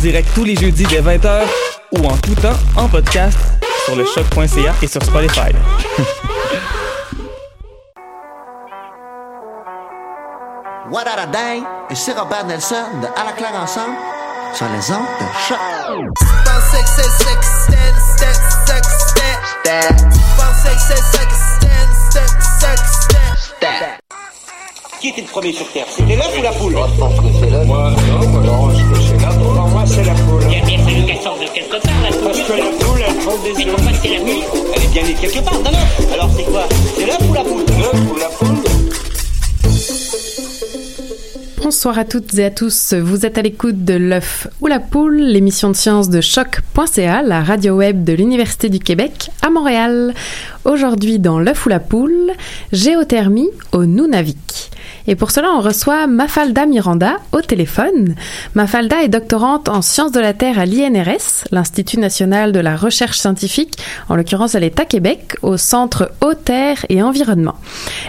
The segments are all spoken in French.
Direct tous les jeudis dès 20h ou en tout temps en podcast sur le choc.ca et sur Spotify. What a Day et c'est Robert Nelson de À la claire ensemble sur les ondes de choc. Qui était le premier sur Terre? C'était l'œuf ou la poule? Moi, je pense que c'est l'œuf. Moi, non, moi, non, je pense que c'est l'œuf. C'est la poule. Il y a bien fallu qu'elle sorte de quelque part, la Parce que la poule, elle prend des Mais œufs. pourquoi c'est la nuit Elle est bien née quelque part, d'un œuf. Alors c'est quoi? C'est l'œuf ou la poule? L'œuf ou la poule Bonsoir à toutes et à tous. Vous êtes à l'écoute de l'œuf ou la poule, l'émission de sciences de choc.ca, la radio web de l'Université du Québec à Montréal. Aujourd'hui dans l'œuf ou la poule, géothermie au Nunavik. Et pour cela, on reçoit Mafalda Miranda au téléphone. Mafalda est doctorante en sciences de la Terre à l'INRS, l'Institut national de la recherche scientifique. En l'occurrence, elle est à Québec, au Centre Eau, Terre et Environnement.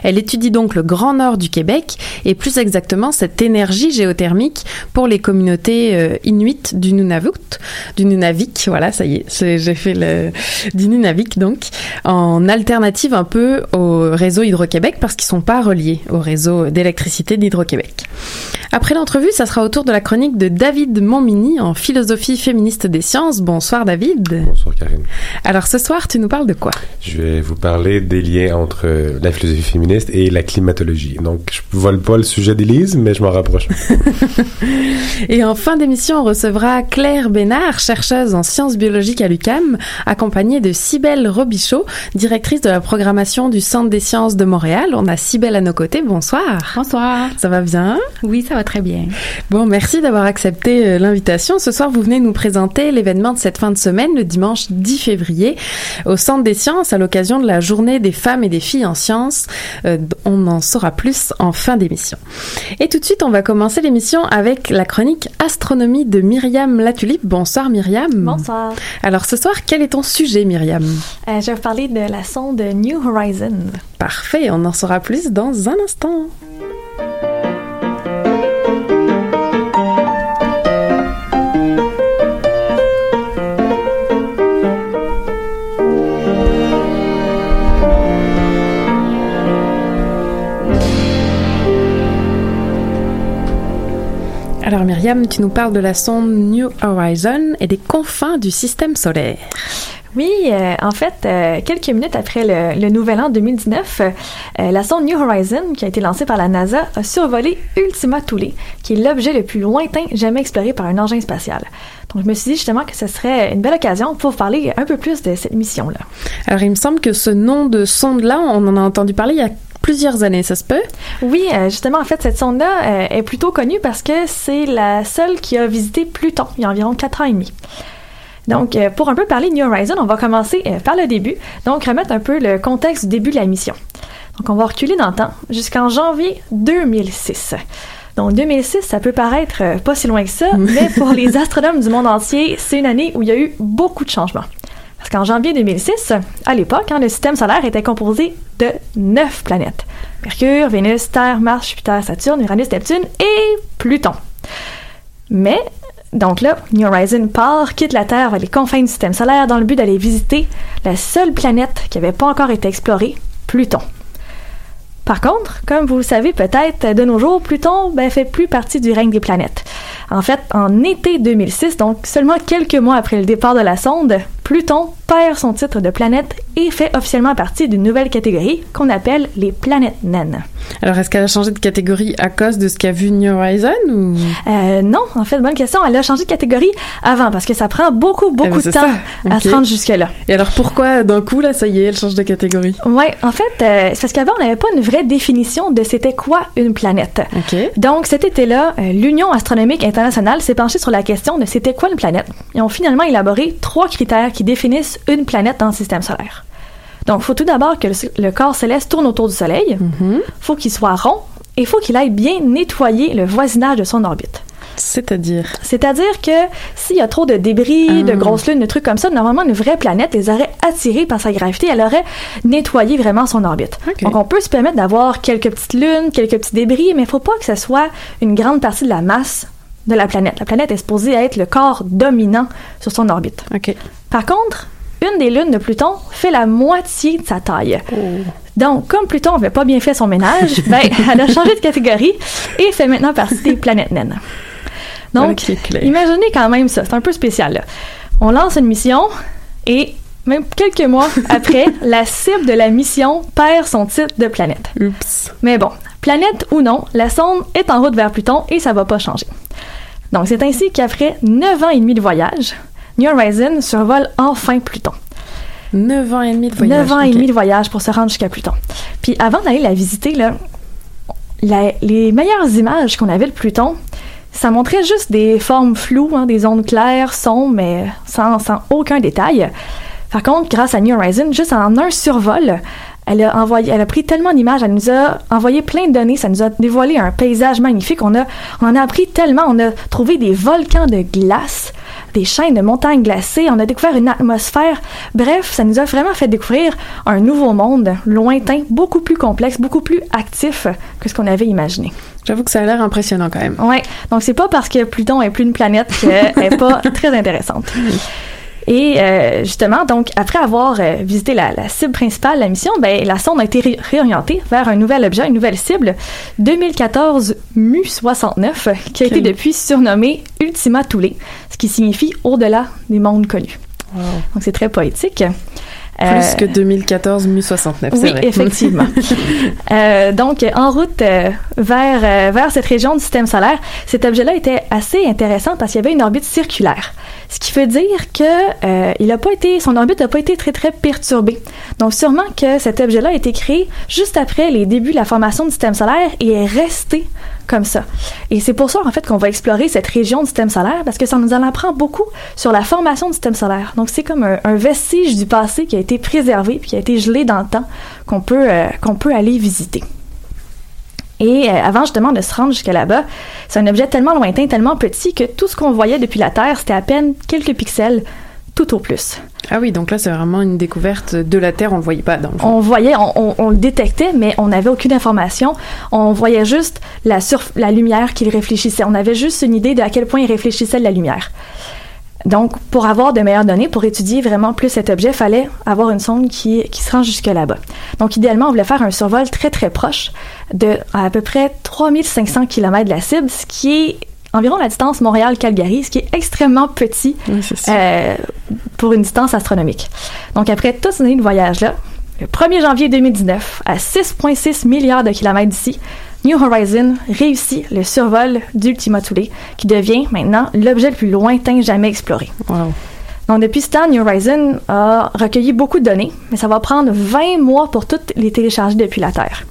Elle étudie donc le Grand Nord du Québec et plus exactement cette énergie géothermique pour les communautés euh, inuites du Nunavut, du Nunavik. Voilà, ça y est, j'ai fait le du Nunavik donc en alternative un peu au réseau Hydro-Québec parce qu'ils sont pas reliés au réseau d'électricité d'Hydro-Québec. Après l'entrevue, ça sera au tour de la chronique de David Montmini en philosophie féministe des sciences. Bonsoir David. Bonsoir Karine. Alors ce soir, tu nous parles de quoi? Je vais vous parler des liens entre euh, la philosophie féministe et la climatologie. Donc, je vole pas le sujet d'Élise, mais je m'en rapproche. Et en fin d'émission, on recevra Claire Bénard, chercheuse en sciences biologiques à l'UCAM, accompagnée de Cybelle Robichaud, directrice de la programmation du Centre des sciences de Montréal. On a Cybelle à nos côtés. Bonsoir. Bonsoir. Ça va bien? Oui, ça va très bien. Bon, merci d'avoir accepté euh, l'invitation. Ce soir, vous venez nous présenter l'événement de cette fin de semaine, le dimanche 10 février, au Centre des sciences, à l'occasion de la journée des femmes et des filles en sciences. Euh, on en saura plus en fin d'émission. Et tout de suite, on va commencer l'émission avec la chronique astronomie de Myriam Latulipe. Bonsoir Myriam. Bonsoir. Alors ce soir, quel est ton sujet Myriam? Euh, je vais vous parler de la sonde New Horizons. Parfait, on en saura plus dans un instant. Alors Myriam, tu nous parles de la sonde New Horizon et des confins du système solaire. Oui, euh, en fait, euh, quelques minutes après le, le nouvel an 2019, euh, la sonde New Horizon, qui a été lancée par la NASA, a survolé Ultima Thule, qui est l'objet le plus lointain jamais exploré par un engin spatial. Donc, je me suis dit justement que ce serait une belle occasion pour parler un peu plus de cette mission-là. Alors il me semble que ce nom de sonde-là, on en a entendu parler il y a plusieurs années, ça se peut? Oui, euh, justement, en fait, cette sonde-là euh, est plutôt connue parce que c'est la seule qui a visité Pluton il y a environ quatre ans et demi. Donc, euh, pour un peu parler de New Horizon, on va commencer par le début. Donc, remettre un peu le contexte du début de la mission. Donc, on va reculer dans le temps jusqu'en janvier 2006. Donc, 2006, ça peut paraître pas si loin que ça, mais pour les astronomes du monde entier, c'est une année où il y a eu beaucoup de changements. Parce qu'en janvier 2006, à l'époque, hein, le système solaire était composé de neuf planètes. Mercure, Vénus, Terre, Mars, Jupiter, Saturne, Uranus, Neptune et Pluton. Mais, donc là, New Horizon part, quitte la Terre vers les confins du système solaire dans le but d'aller visiter la seule planète qui n'avait pas encore été explorée, Pluton. Par contre, comme vous le savez peut-être, de nos jours, Pluton ben, fait plus partie du règne des planètes. En fait, en été 2006, donc seulement quelques mois après le départ de la sonde, Pluton perd son titre de planète et fait officiellement partie d'une nouvelle catégorie qu'on appelle les planètes naines. Alors, est-ce qu'elle a changé de catégorie à cause de ce qu'a vu New Horizon ou? Euh, Non, en fait, bonne question. Elle a changé de catégorie avant parce que ça prend beaucoup, beaucoup Eh ben, de temps à se rendre jusque-là. Et alors, pourquoi d'un coup, là, ça y est, elle change de catégorie? Ouais, en fait, euh, c'est parce qu'avant, on n'avait pas une vraie définition de c'était quoi une planète. Donc, cet été-là, euh, l'Union astronomique internationale s'est penchée sur la question de c'était quoi une planète. Ils ont finalement élaboré trois critères qui définissent une planète dans le système solaire. Donc, il faut tout d'abord que le, le corps céleste tourne autour du Soleil, faut qu'il soit rond et faut qu'il aille bien nettoyer le voisinage de son orbite. C'est-à-dire? C'est-à-dire que s'il y a trop de débris, de grosses lunes, de trucs comme ça, normalement, une vraie planète les aurait attirés par sa gravité, elle aurait nettoyé vraiment son orbite. Donc, on peut se permettre d'avoir quelques petites lunes, quelques petits débris, mais il faut pas que ce soit une grande partie de la masse de la planète. La planète est supposée être le corps dominant sur son orbite. Par contre, une des lunes de Pluton fait la moitié de sa taille. Donc, comme Pluton n'avait pas bien fait son ménage, ben, elle a changé de catégorie et fait maintenant partie des planètes naines. Donc, imaginez quand même ça, c'est un peu spécial. Là. On lance une mission et même quelques mois après, la cible de la mission perd son titre de planète. Oups. Mais bon, planète ou non, la sonde est en route vers Pluton et ça va pas changer. Donc c'est ainsi qu'après 9 ans et demi de voyage, New Horizon survole enfin Pluton. 9 ans et demi de voyage. 9 ans et demi de voyage pour se rendre jusqu'à Pluton. Puis avant d'aller la visiter, là, la- les meilleures images qu'on avait de Pluton, ça montrait juste des formes floues, hein, des zones claires, sombres, mais sans, sans aucun détail. Par contre, grâce à New Horizon, juste en un survol, elle a envoyé, elle a pris tellement d'images, elle nous a envoyé plein de données, ça nous a dévoilé un paysage magnifique. On a, on en a appris tellement, on a trouvé des volcans de glace, des chaînes de montagnes glacées, on a découvert une atmosphère. Bref, ça nous a vraiment fait découvrir un nouveau monde lointain, beaucoup plus complexe, beaucoup plus actif que ce qu'on avait imaginé. J'avoue que ça a l'air impressionnant quand même. Ouais, donc c'est pas parce que Pluton est plus une planète qu'elle est pas très intéressante. Et euh, justement, donc après avoir euh, visité la, la cible principale, la mission, ben, la sonde a été ré- réorientée vers un nouvel objet, une nouvelle cible, 2014 Mu-69, qui a été depuis surnommé Ultima Thule, ce qui signifie au-delà des mondes connus. Donc c'est très poétique. Plus Euh, que 2014 mu69, c'est oui, vrai. effectivement. Euh, donc, en route euh, vers, vers cette région du système solaire, cet objet-là était assez intéressant parce qu'il y avait une orbite circulaire. Ce qui veut dire que euh, il a pas été, son orbite n'a pas été très très perturbée. Donc, sûrement que cet objet-là a été créé juste après les débuts de la formation du système solaire et est resté Et c'est pour ça, en fait, qu'on va explorer cette région du système solaire parce que ça nous en apprend beaucoup sur la formation du système solaire. Donc, c'est comme un, vestige du passé qui a été préservé puis qui a été gelé dans le temps qu'on peut, euh, aller visiter. Et euh, avant justement de se rendre jusqu'à là-bas, c'est un objet tellement lointain, tellement petit que tout ce qu'on voyait depuis la Terre, c'était à peine quelques pixels, tout au plus. Ah oui, donc là, c'est vraiment une découverte de la Terre, on le voyait pas dans le fond. On voyait, on, on- on le détectait, mais on n'avait aucune information. On voyait juste la, surf- la lumière qu'il réfléchissait. On avait juste une idée de à quel point il réfléchissait de la lumière. Donc, pour avoir de meilleures données, pour étudier vraiment plus cet objet, fallait avoir une sonde qui, qui se rend jusque là-bas. Donc, idéalement, on voulait faire un survol très, très proche de à, peu près 3500 km de la cible, ce qui est environ la distance Montréal-Calgary, ce qui est extrêmement petit Oui, euh, pour une distance astronomique. Donc, après toutes ces années de voyage-là, le 1er janvier 2019, à 6,6 milliards de kilomètres d'ici, New Horizon réussit le survol d'Ultima Thule, qui devient maintenant l'objet le plus lointain jamais exploré. Wow. Donc, depuis ce temps, New Horizon a recueilli beaucoup de données, mais ça va prendre 20 mois pour toutes les télécharger depuis la Terre.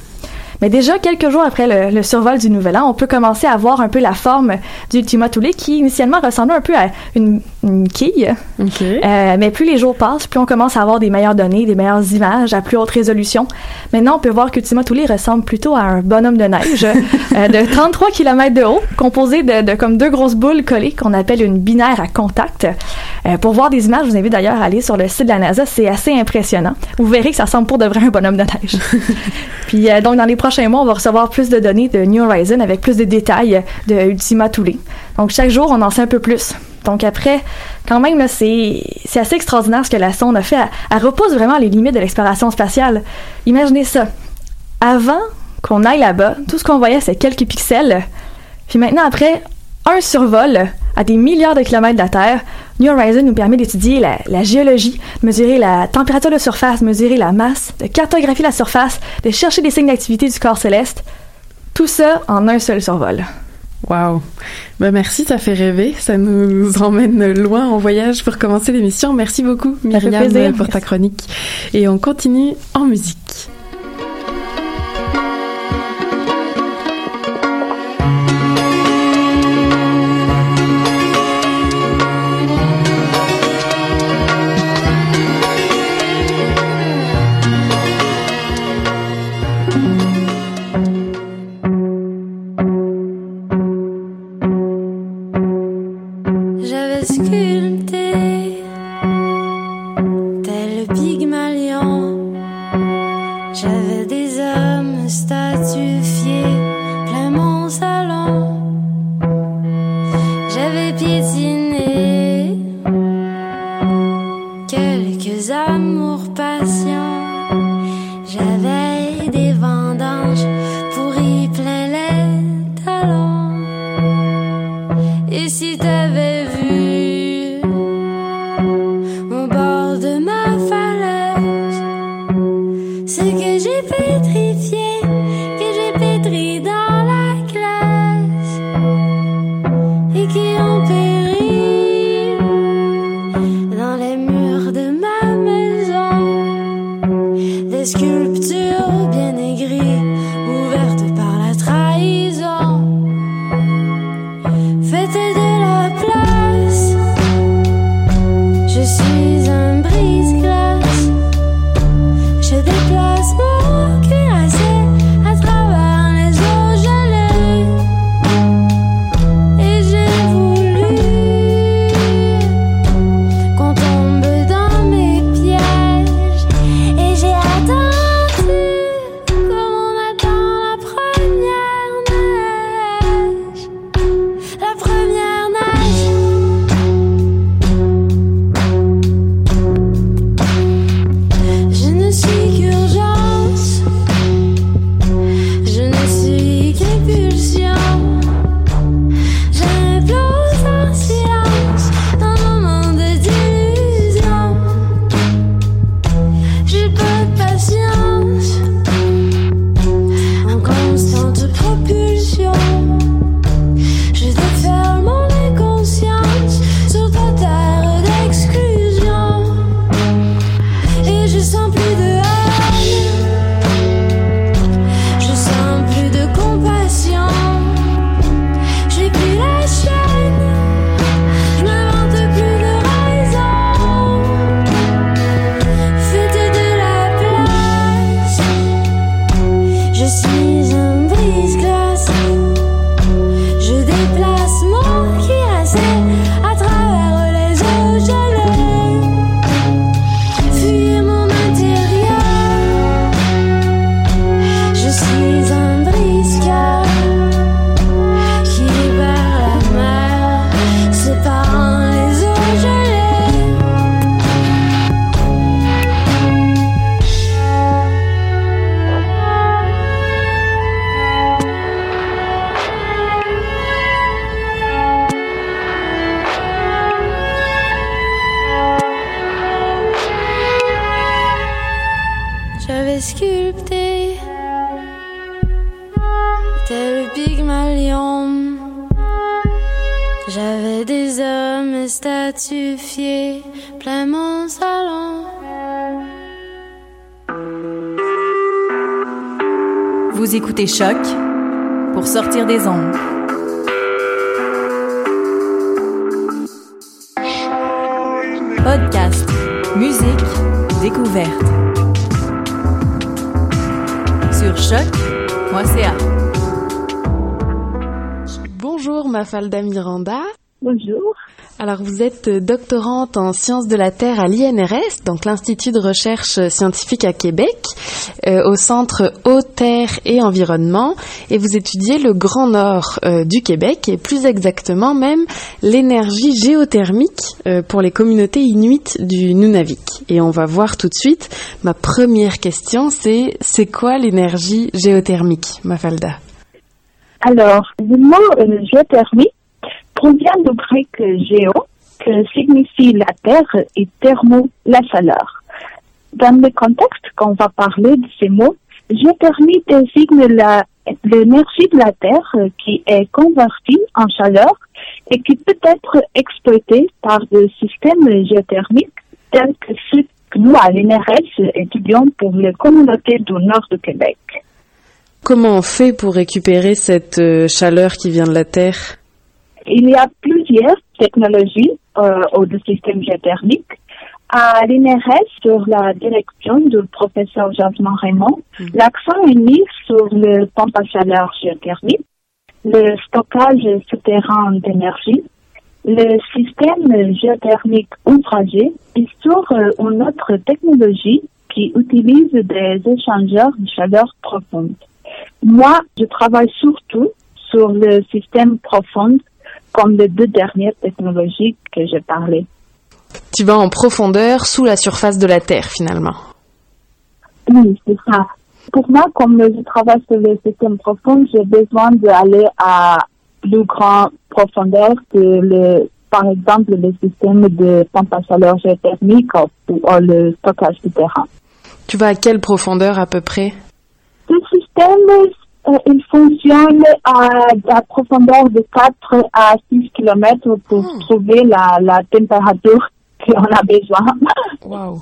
Mais déjà, quelques jours après le, le, survol du Nouvel An, on peut commencer à voir un peu la forme du Ultima Thule qui initialement ressemblait un peu à une, une quille. Okay. Euh, mais plus les jours passent, plus on commence à avoir des meilleures données, des meilleures images à plus haute résolution. Maintenant, on peut voir qu'Ultima Thule ressemble plutôt à un bonhomme de neige euh, de 33 km de haut, composé de, de, comme deux grosses boules collées qu'on appelle une binaire à contact. Euh, pour voir des images, je vous invite d'ailleurs à aller sur le site de la NASA, c'est assez impressionnant. Vous verrez que ça ressemble pour de vrai à un bonhomme de neige. Puis donc dans les prochains mois, on va recevoir plus de données de New Horizon avec plus de détails de Ultima Thule. Donc chaque jour, on en sait un peu plus. Donc après, quand même, c'est assez extraordinaire ce que la sonde a fait. Elle, elle repousse vraiment les limites de l'exploration spatiale. Imaginez ça. Avant qu'on aille là-bas, tout ce qu'on voyait, c'est quelques pixels. Puis maintenant, après un survol à des milliards de kilomètres de la Terre, New Horizon nous permet d'étudier la, la, géologie, mesurer la température de surface, mesurer la masse, de cartographier la surface, de chercher des signes d'activité du corps céleste. Tout ça en un seul survol. Wow. Ben merci, ça fait rêver. Ça nous emmène loin en voyage pour commencer l'émission. Merci beaucoup, Myriam, pour ta chronique. Et on continue en musique. Vous écoutez Choc pour sortir des ondes. Podcast, musique, découverte. Sur choc.ca. Bonjour Mafalda Miranda. Bonjour. Alors vous êtes doctorante en sciences de la Terre à l'INRS, donc l'Institut de recherche scientifique à Québec, euh, au centre Eau, Terre et Environnement, et vous étudiez le Grand Nord euh, du Québec, et plus exactement même l'énergie géothermique euh, pour les communautés inuites du Nunavik. Et on va voir tout de suite, ma première question, c'est c'est quoi l'énergie géothermique, Mafalda? Alors, le mot géothermique provient du grec géo, que signifie la terre, et thermo, la chaleur. Dans le contexte qu'on va parler de ces mots, géothermie désigne l'énergie de la terre qui est convertie en chaleur et qui peut être exploitée par des systèmes géothermiques tels que ceux que nous, à l'INRS, étudions pour les communautés du nord du Québec. Comment on fait pour récupérer cette euh, chaleur qui vient de la Terre? Il y a plusieurs technologies euh, au système géothermique. À l'INRS, sur la direction du professeur Jasmin Raymond, mm. l'accent est mis sur le pompe à chaleur géothermique, le stockage souterrain d'énergie, le système géothermique ouvragé et sur euh, une autre technologie qui utilise des échangeurs de chaleur profonde. Moi, je travaille surtout sur le système profond comme les deux dernières technologies que j'ai parlé. Tu vas en profondeur sous la surface de la Terre finalement. Oui, c'est ça. Pour moi, comme je travaille sur le système profond, j'ai besoin d'aller à plus grande profondeur que le, par exemple, le système de pompe à chaleur géothermique ou, le stockage du terrain. Tu vas à quelle profondeur à peu près? Ce système il fonctionne à la profondeur de 4 à 6 km pour hmm. trouver la, la température qu'on a besoin. Wow.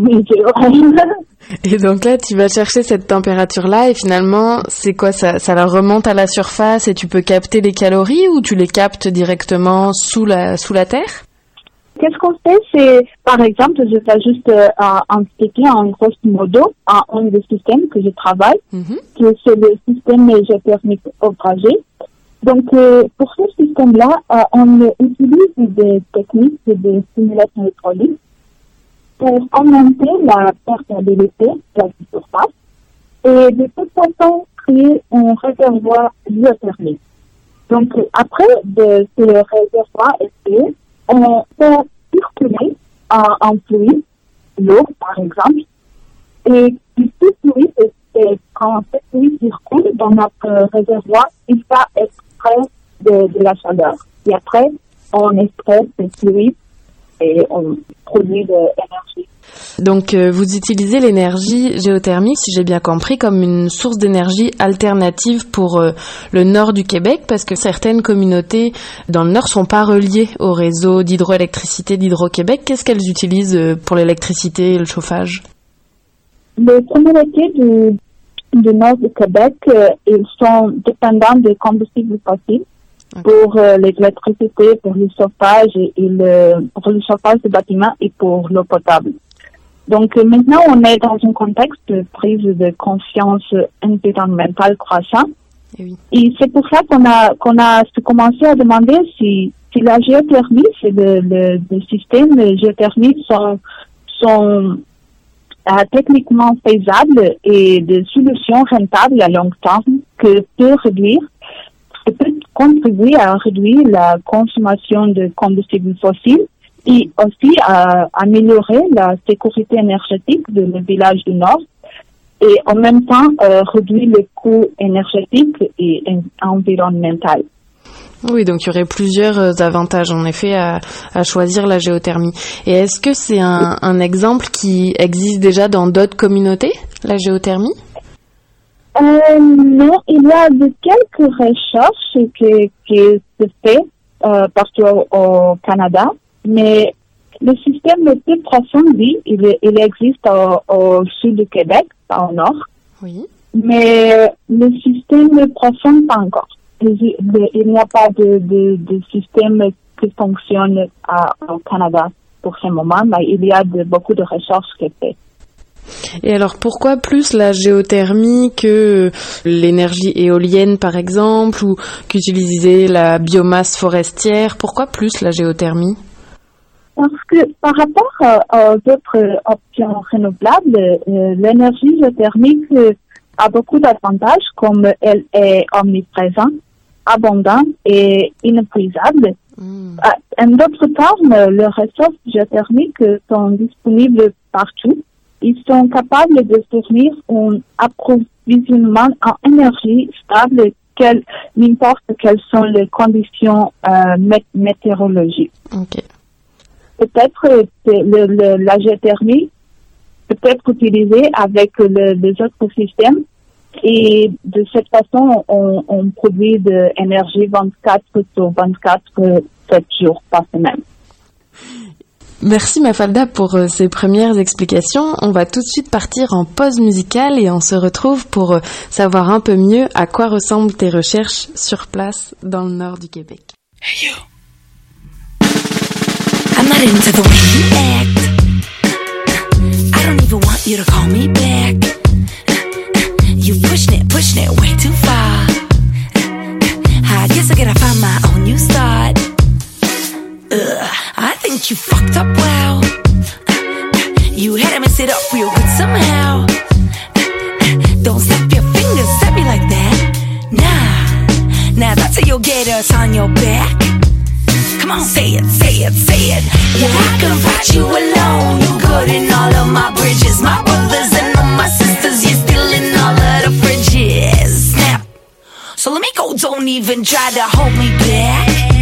et donc là, tu vas chercher cette température-là et finalement, c'est quoi? Ça, ça la remonte à la surface et tu peux capter les calories ou tu les captes directement sous la, sous la terre? Qu'est-ce qu'on fait, c'est, par exemple, je vais juste euh, expliquer en grosso modo un des systèmes que je travaille, mm c'est le système géothermique ouvragé. Donc, euh, pour ce système-là, euh, on utilise des techniques de simulation hydraulique pour augmenter la perméabilité de la surface et de toute façon créer un réservoir géothermique. Donc, après de ce réservoir est on peut circuler en, fluide, l'eau par exemple, et ce fluide, quand ce fluide circule dans notre réservoir, il va extraire de, de la chaleur. Et après, on extrait ce fluide et on produit de l'énergie. Donc euh, vous utilisez l'énergie géothermique, si j'ai bien compris, comme une source d'énergie alternative pour euh, le nord du Québec, parce que certaines communautés dans le nord sont pas reliées au réseau d'hydroélectricité d'Hydro-Québec. Qu'est-ce qu'elles utilisent euh, pour l'électricité et le chauffage? Les communautés du, du nord du Québec, ils sont dépendants des combustibles fossiles pour l'électricité, pour le chauffage et, le, pour le chauffage des bâtiments et pour l'eau potable. Donc euh, maintenant, on est dans un contexte de prise de conscience environnementale croissant. Et, et c'est pour ça qu'on a qu'on a commencé à demander si si la géothermie, c'est le, le, le système géothermique sont sont euh, techniquement faisables et des solutions rentables à long terme que peut réduire, peut contribuer à réduire la consommation de combustibles fossiles et aussi à améliorer la sécurité énergétique de le village du Nord et en même temps euh, réduire les coûts énergétiques et environnementaux. Oui, donc il y aurait plusieurs euh, avantages en effet à, choisir la géothermie. Et est-ce que c'est un, exemple qui existe déjà dans d'autres communautés, la géothermie? Euh, Non, il y a de quelques recherches qui, qui se fait euh, partout au Canada. Mais le système le plus profond, il, il existe au, sud du Québec, au nord. Oui. mais le système profond pas encore. Il il n'y a pas de, de, de système qui fonctionne à- au Canada pour ce moment, mais il y a de, beaucoup de recherches qui sont faites. Et alors pourquoi plus la géothermie que l'énergie éolienne par exemple ou qu'utiliser la biomasse forestière? Pourquoi plus la géothermie? Parce que par rapport euh, aux autres options renouvelables, euh, l'énergie géothermique euh, a beaucoup d'avantages comme elle est omniprésente, abondante et inépuisable. Ah, En d'autres termes, les ressources géothermiques sont disponibles partout. Ils sont capables de fournir un approvisionnement en énergie stable, n'importe quelles sont les conditions euh, mé- météorologiques. Peut-être euh, que le- le- la géothermie peut être utilisée avec le- les autres systèmes et de cette façon, on, on produit de l'énergie 24 sur 24, 7 jours par semaine. Merci Mafalda pour euh, ces premières explications. On va tout de suite partir en pause musicale et on se retrouve pour euh, savoir un peu mieux à quoi ressemblent tes recherches sur place dans le nord du Québec. I think you fucked up well. You had to mess it up real good somehow. Don't snap your fingers at me like that. Nah, nah, that's how you'll get us on your back. Come on, say it, say it, say it. Yeah, I can fight you alone. You good in all of my bridges. My brothers and all my sisters, you're still in all of the fridges. Snap. So let me go, don't even try to hold me back.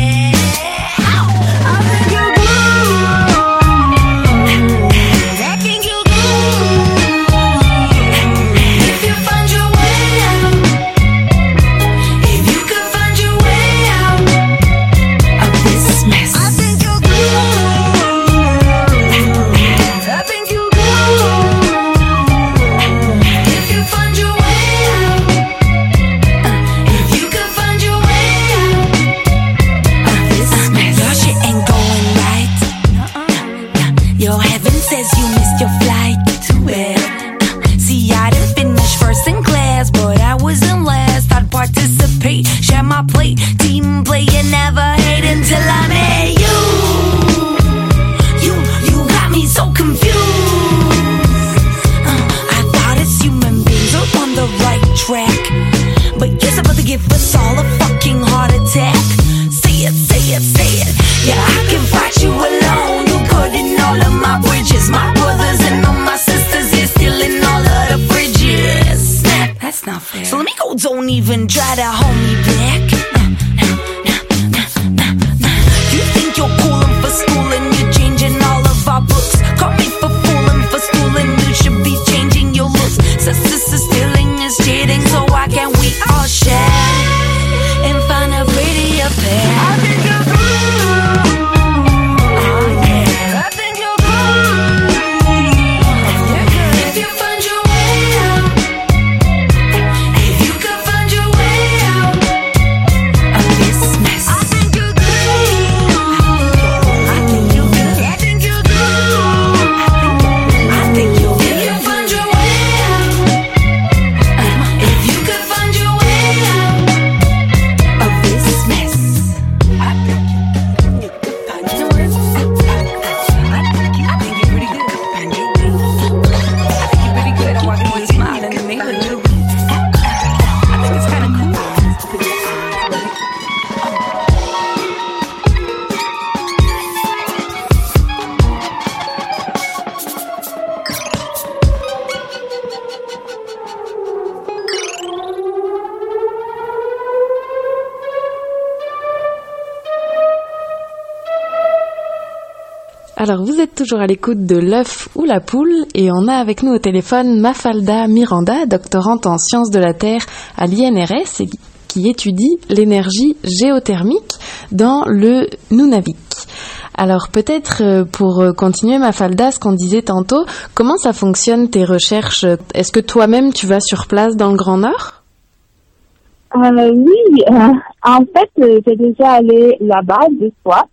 Alors vous êtes toujours à l'écoute de l'œuf ou la poule et on a avec nous au téléphone Mafalda Miranda, doctorante en sciences de la Terre à l'INRS et qui étudie l'énergie géothermique dans le Nunavik. Alors peut-être euh, pour euh, continuer Mafalda, ce qu'on disait tantôt, comment ça fonctionne tes recherches? Est-ce que toi-même tu vas sur place dans le Grand Nord? Euh, oui, euh, en fait, j'ai déjà allé là-bas deux fois.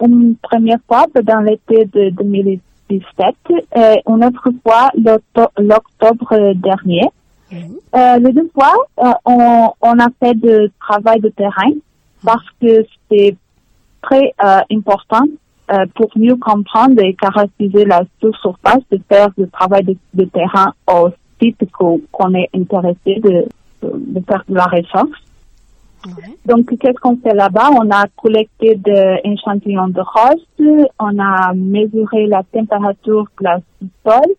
Une première fois dans l'été de 2017 et une autre fois l'octo- l'octobre dernier. Euh, les deux fois, euh, on, on a fait de travail de terrain parce que c'est très euh, important euh, pour mieux comprendre et caractériser la surface de faire du travail de, de terrain au site qu'on qu'on est intéressé de, de faire de la recherche. Donc, qu'est-ce qu'on fait là-bas? On a collecté des échantillons de roche, on a mesuré la température glace du sol,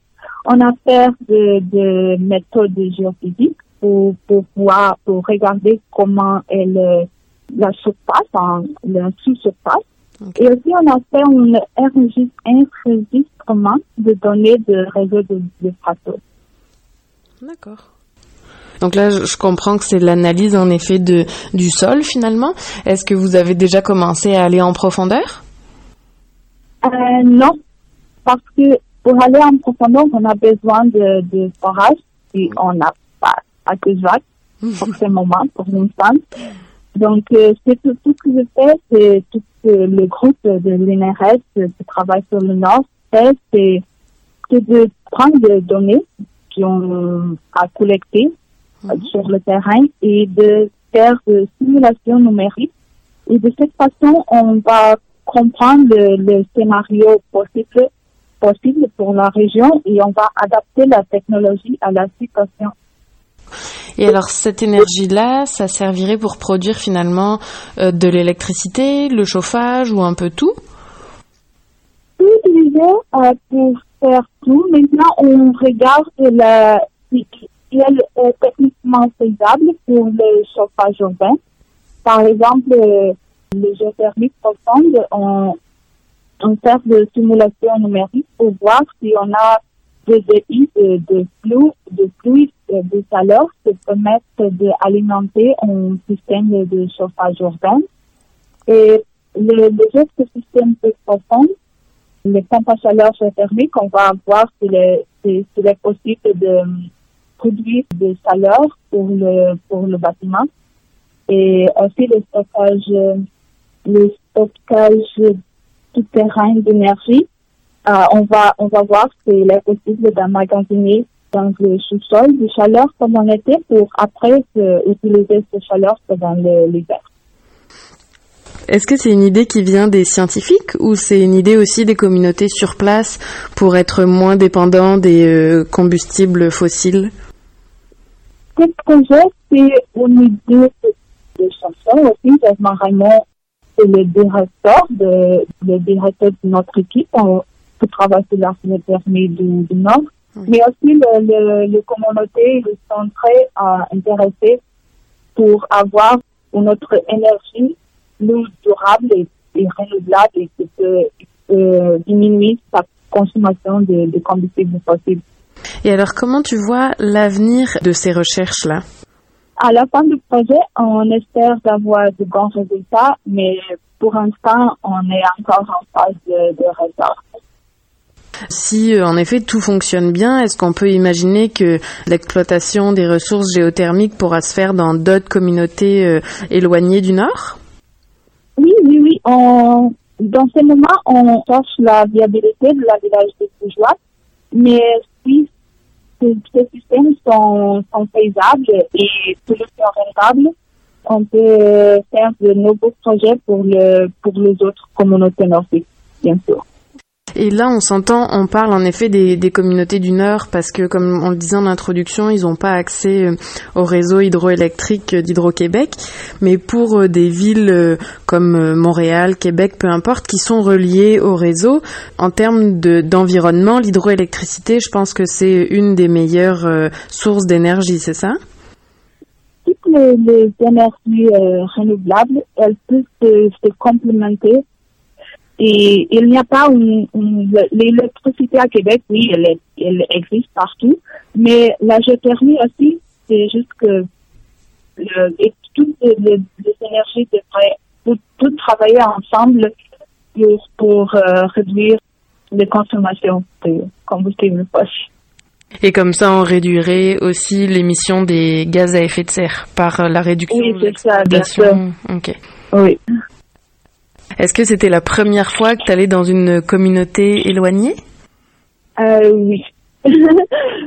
on a fait de, de méthodes géophysiques pour, pour voir, pour regarder comment est le, la surface, hein, la sous-surface. Et aussi, on a fait un enregistre- enregistrement de données de réseau de, de. D'accord. Donc là, je comprends que c'est l'analyse en effet de du sol finalement. Est-ce que vous avez déjà commencé à aller en profondeur? Euh, non, parce que pour aller en profondeur, on a besoin de, de forage et on n'a pas à que pour ce moment, pour l'instant. Donc, euh, c'est tout, ce que je fais, c'est tout ce que le groupe de l'INRS euh, qui travaille sur le Nord fait, c'est de prendre des données qu'on a collectées euh, sur le terrain et de faire des simulations numériques. Et de cette façon, on va comprendre le, le scénario possible, possible pour la région et on va adapter la technologie à la situation. Et alors cette énergie-là, ça servirait pour produire finalement euh, de l'électricité, le chauffage ou un peu tout? Tout utilisé euh, pour faire tout. Maintenant, on regarde la, si si elle est techniquement faisable pour le chauffage urbain. Par exemple, euh, le géothermique profonde, on, on fait des simulations numériques pour voir si on a des débits de, de flux, de fluide euh, de chaleur qui permettent d'alimenter un système de, de chauffage urbain. Et le, les autres systèmes plus profonds, les pompes à chaleur géothermique, on va voir s'il si- s'il est possible de produire de chaleur pour le, pour le bâtiment. Et aussi le stockage, le stockage souterrain d'énergie. Euh, on va, on va voir s'il est possible d'emmagasiner dans le sous-sol de chaleur pendant l'été pour après utiliser cette chaleur pendant l'hiver. Est-ce que c'est une idée qui vient des scientifiques ou c'est une idée aussi des communautés sur place pour être moins dépendants des euh, combustibles fossiles? Ce projet, c'est une idée de, de chanson aussi. Jasmin Raymond, c'est le directeur de, le directeur de notre équipe on, qui travaille sur permis du, du Nord. Mais aussi, le, le, les communautés ils sont très euh, intéressés pour avoir une autre énergie plus durable et, et renouvelable et qui peut euh, diminuer sa consommation de, de combustibles fossiles. Et alors comment tu vois l'avenir de ces recherches-là? À la fin du projet, on espère d'avoir de bons résultats, mais pour l'instant, on est encore en phase de, de. Si euh, en effet tout fonctionne bien, est-ce qu'on peut imaginer que l'exploitation des ressources géothermiques pourra se faire dans d'autres communautés euh, éloignées du Nord? Oui, oui, oui. On, dans ce moment, on cherche la viabilité de la village de Bourgeois, mais ces, systèmes sont, sont faisables et solutions rentables, on peut faire de nouveaux projets pour, le, pour les autres communautés nordiques, bien sûr. Et là, on s'entend, on parle en effet des, communautés du Nord parce que, comme on le disait en introduction, ils n'ont pas accès euh, au réseau hydroélectrique d'Hydro-Québec. Mais pour euh, des villes euh, comme euh, Montréal, Québec, peu importe, qui sont reliées au réseau, en termes de- d'environnement, l'hydroélectricité, je pense que c'est une des meilleures euh, sources d'énergie, c'est ça? Toutes les, énergies euh, renouvelables, elles peuvent se complémenter. Et il n'y a pas une, une- l'électricité à Québec, oui, elle, est- elle existe partout, mais la géothermie aussi, c'est juste que le, et toutes les, énergies devraient tout, tout travailler ensemble pour, pour euh, réduire les consommations de combustible fossile. Et comme ça, on réduirait aussi l'émission des gaz à effet de serre par la réduction Oui, de c'est ça, bien sûr. l'exploitation. Ok. Oui. Est-ce que c'était la première fois que tu allais dans une communauté éloignée? Euh, oui.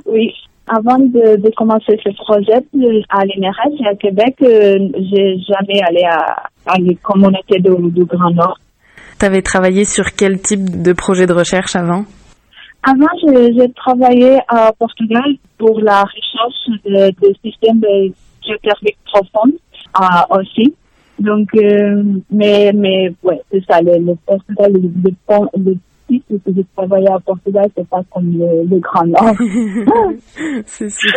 oui. Avant de, de commencer ce projet à l'INRS à Québec, euh, j'ai jamais allé à, à les communautés du, du Grand Nord. Tu avais travaillé sur quel type de projet de recherche avant? Avant, j'ai travaillé à Portugal pour la recherche de, de systèmes de géothermique profonde euh, aussi. Donc, euh, mais, mais, ouais, c'est ça, le, le Portugal, le, le, site où j'ai travaillé à Portugal, c'est pas comme le, le Grand Nord. C'est sûr.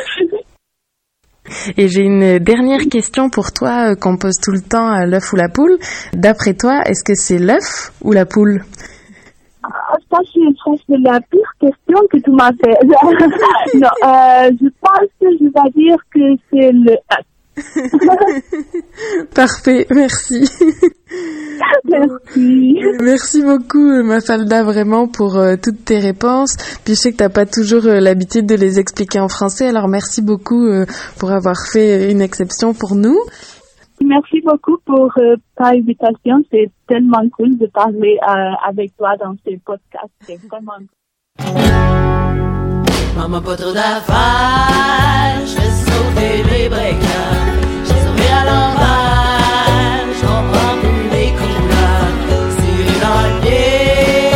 Et j'ai une dernière question pour toi euh, qu'on pose tout le temps à l'œuf ou la poule. D'après toi, est-ce que c'est l'œuf ou la poule? Ah, Ça, c'est presque la pire question que tu m'as fait. non, euh, je pense que je vais dire que c'est le œuf. Parfait, merci. Merci. Merci beaucoup, Mafalda, vraiment pour euh, toutes tes réponses. Puis je sais que t'as pas toujours euh, l'habitude de les expliquer en français, alors merci beaucoup euh, pour avoir fait une exception pour nous. Merci beaucoup pour ta invitation. C'est tellement cool de parler avec toi dans ces podcasts. C'est vraiment Maman, pas trop d'affaires, je fais sauter les breakers. J'ai sauvé à l'envers, je comprends plus les couleurs. Tirer dans le pied,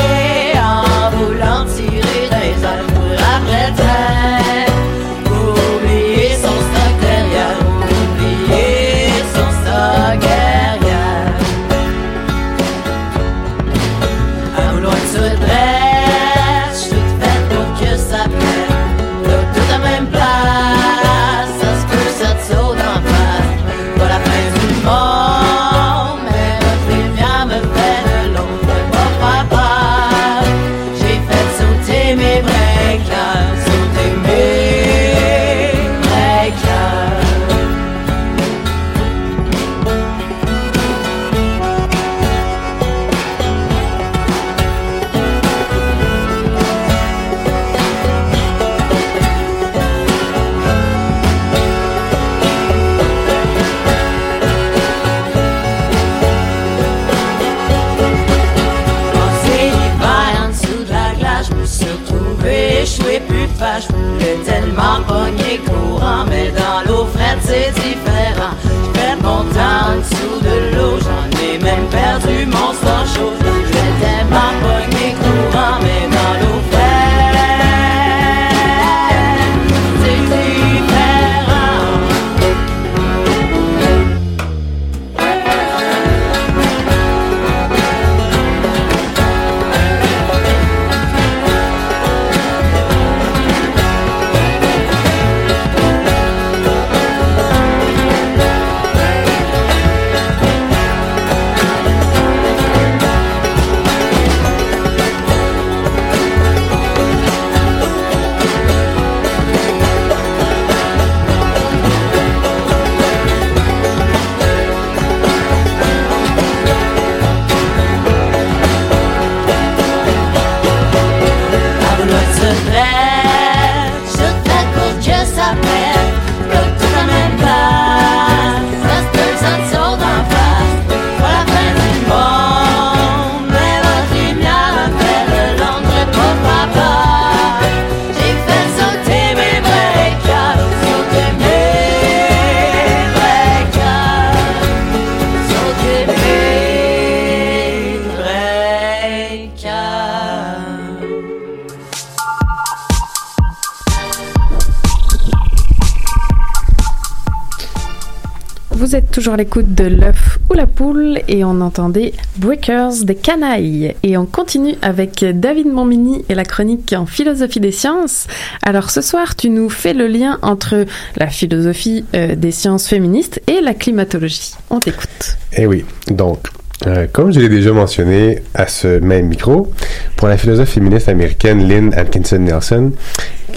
toujours à l'écoute de l'œuf ou la poule et on entendait Breakers des canailles. Et on continue avec David Montmini et la chronique en philosophie des sciences. Alors ce soir, tu nous fais le lien entre la philosophie euh, des sciences féministes et la climatologie. On t'écoute. Eh oui, donc, euh, comme je l'ai déjà mentionné à ce même micro, pour la philosophe féministe américaine Lynn Atkinson Nelson,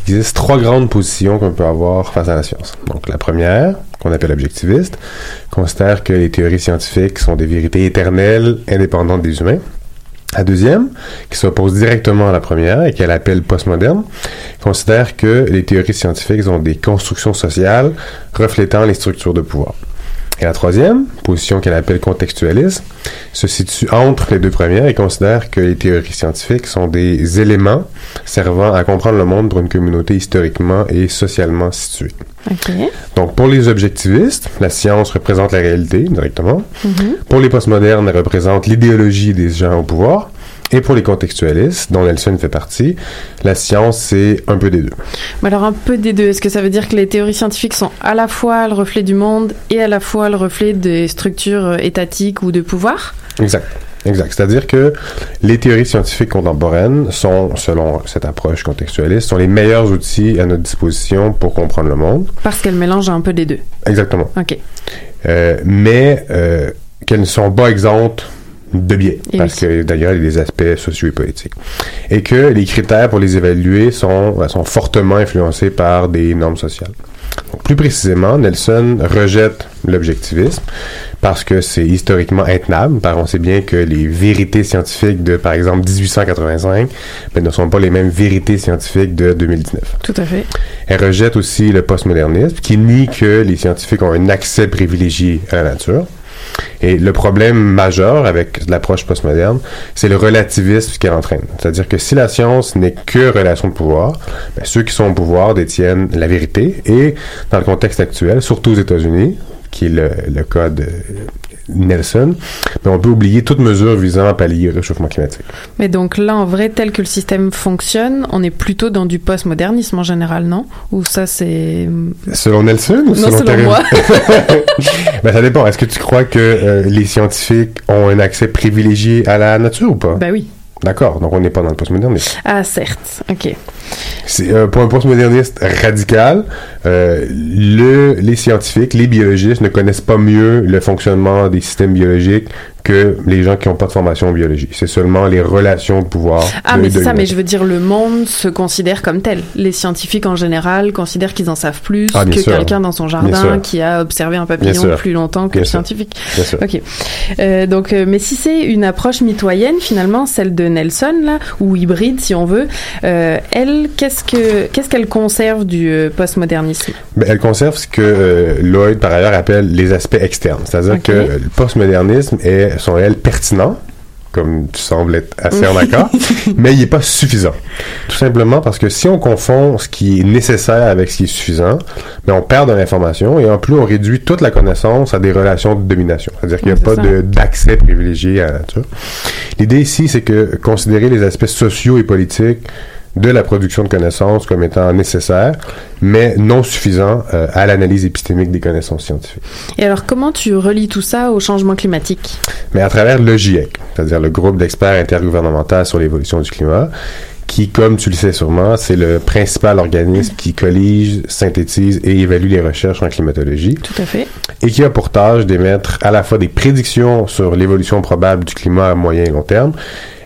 il existe trois grandes positions qu'on peut avoir face à la science. Donc, la première, qu'on appelle objectiviste, considère que les théories scientifiques sont des vérités éternelles, indépendantes des humains. La deuxième, qui s'oppose directement à la première et qu'elle appelle postmoderne, considère que les théories scientifiques ont des constructions sociales reflétant les structures de pouvoir. Et la troisième, position qu'elle appelle contextualiste, se situe entre les deux premières et considère que les théories scientifiques sont des éléments servant à comprendre le monde pour une communauté historiquement et socialement située. Donc, pour les objectivistes, la science représente la réalité directement. Pour les postmodernes, elle représente l'idéologie des gens au pouvoir. Et pour les contextualistes, dont Nelson fait partie, la science, c'est un peu des deux. Mais alors un peu des deux, est-ce que ça veut dire que les théories scientifiques sont à la fois le reflet du monde et à la fois le reflet des structures euh, étatiques ou de pouvoir? Exact. Exact. C'est-à-dire que les théories scientifiques contemporaines sont, selon cette approche contextualiste, sont les meilleurs outils à notre disposition pour comprendre le monde. Parce qu'elles mélangent un peu des deux. Exactement. Ok. Euh, mais euh, qu'elles ne sont pas exemptes de biais, Et parce oui. que d'ailleurs, il y a des aspects sociaux et politiques. Et que les critères pour les évaluer sont, sont fortement influencés par des normes sociales. Donc, plus précisément, Nelson rejette l'objectivisme parce que c'est historiquement intenable, car on sait bien que les vérités scientifiques de, par exemple, 1885 ben, ne sont pas les mêmes vérités scientifiques de 2019. Tout à fait. Elle rejette aussi le postmodernisme, qui nie que les scientifiques ont un accès privilégié à la nature. Et le problème majeur avec l'approche postmoderne, c'est le relativisme qu'elle entraîne. C'est-à-dire que si la science n'est que relation de pouvoir, ben, ceux qui sont au pouvoir détiennent la vérité. Et dans le contexte actuel, surtout aux États-Unis, qui est le, le cas de Nelson, ben, on peut oublier toute mesure visant à pallier le réchauffement climatique. Mais donc là, en vrai, tel que le système fonctionne, on est plutôt dans du postmodernisme en général, non? Ou ça, c'est... Selon Nelson ou Non, selon, selon moi. ben, ça dépend. Est-ce que tu crois que euh, les scientifiques ont un accès privilégié à la nature ou pas? Ben oui. D'accord, donc on n'est pas dans le postmodernisme. Ah, certes. Ok. Euh, pour un postmoderniste radical, euh, le, les scientifiques, les biologistes ne connaissent pas mieux le fonctionnement des systèmes biologiques que les gens qui n'ont pas de formation en biologie. C'est seulement les relations de pouvoir. Ah, de- mais c'est ça, mais je veux dire, le monde se considère comme tel. Les scientifiques en général considèrent qu'ils en savent plus Ah, que quelqu'un dans son jardin qui a observé un papillon plus longtemps que Bien le sûr. scientifique. Bien sûr. Ok. Euh, donc, euh, mais si c'est une approche mitoyenne, finalement, celle de Nelson, là, ou hybride, si on veut, euh, elle, qu'est-ce que qu'est-ce qu'elle conserve du postmodernisme? Ben, elle conserve ce que Lloyd, par ailleurs, appelle les aspects externes. C'est-à-dire que le postmodernisme est, sont réels pertinents, comme tu sembles être assez en accord, mais il n'est pas suffisant. Tout simplement parce que si on confond ce qui est nécessaire avec ce qui est suffisant, ben on perd de l'information et en plus on réduit toute la connaissance à des relations de domination. C'est-à-dire qu'il n'y a pas d'accès privilégié à la nature. L'idée ici, c'est que considérer les aspects sociaux et politiques de la production de connaissances comme étant nécessaires, mais non suffisants euh, à l'analyse épistémique des connaissances scientifiques. Et alors, comment tu relis tout ça au changement climatique? Mais à travers le GIEC, c'est-à-dire le groupe d'experts intergouvernemental sur l'évolution du climat, qui, comme tu le sais sûrement, c'est le principal organisme qui collige, synthétise et évalue les recherches en climatologie. Tout à fait. et qui a pour tâche d'émettre à la fois des prédictions sur l'évolution probable du climat à moyen et long terme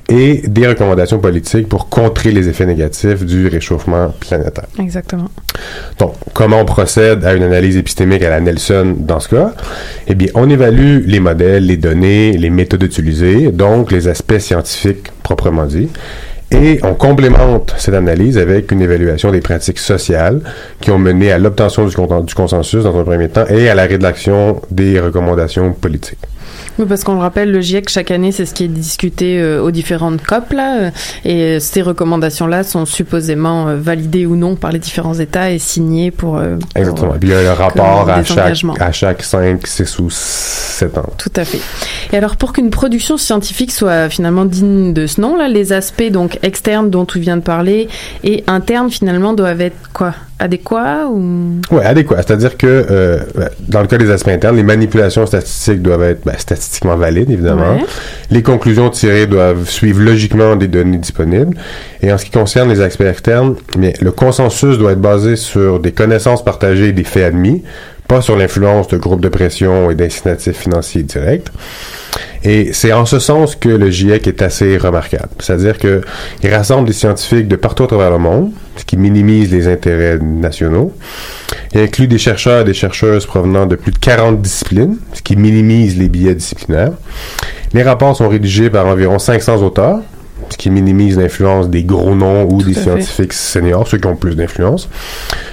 et des recommandations politiques pour contrer les effets négatifs du réchauffement planétaire. Exactement. Donc, comment on procède à une analyse épistémique à la Nelson dans ce cas? Eh bien, on évalue les modèles, les données, les méthodes utilisées, donc les aspects scientifiques proprement dit. Et on complémente cette analyse avec une évaluation des pratiques sociales qui ont mené à l'obtention du, consensus dans un premier temps et à la rédaction des recommandations politiques. Oui, parce qu'on le rappelle, le GIEC, chaque année, c'est ce qui est discuté euh, aux différentes COP, là, euh, et euh, ces recommandations-là sont supposément validées ou non par les différents États et signées pour... euh, Exactement. Et puis il y a le rapport à chaque, à chaque 5, 6 ou 7 ans. Tout à fait. Et alors, pour qu'une production scientifique soit finalement digne de ce nom, là, les aspects donc externes dont tu viens de parler et internes finalement doivent être quoi? Adéquats ou? Oui, adéquat. C'est-à-dire que euh, dans le cas des aspects internes, les manipulations statistiques doivent être ben, statistiquement valides, évidemment. Ouais. Les conclusions tirées doivent suivre logiquement des données disponibles. Et en ce qui concerne les aspects externes, bien, le consensus doit être basé sur des connaissances partagées et des faits admis, pas sur l'influence de groupes de pression et d'incitatifs financiers directs. Et c'est en ce sens que le GIEC est assez remarquable. C'est-à-dire que il rassemble des scientifiques de partout à travers le monde, ce qui minimise les intérêts nationaux. Il inclut des chercheurs et des chercheuses provenant de plus de 40 disciplines, ce qui minimise les biais disciplinaires. Les rapports sont rédigés par environ 500 auteurs, ce qui minimise l'influence des gros noms ou des fait. scientifiques seniors, ceux qui ont plus d'influence.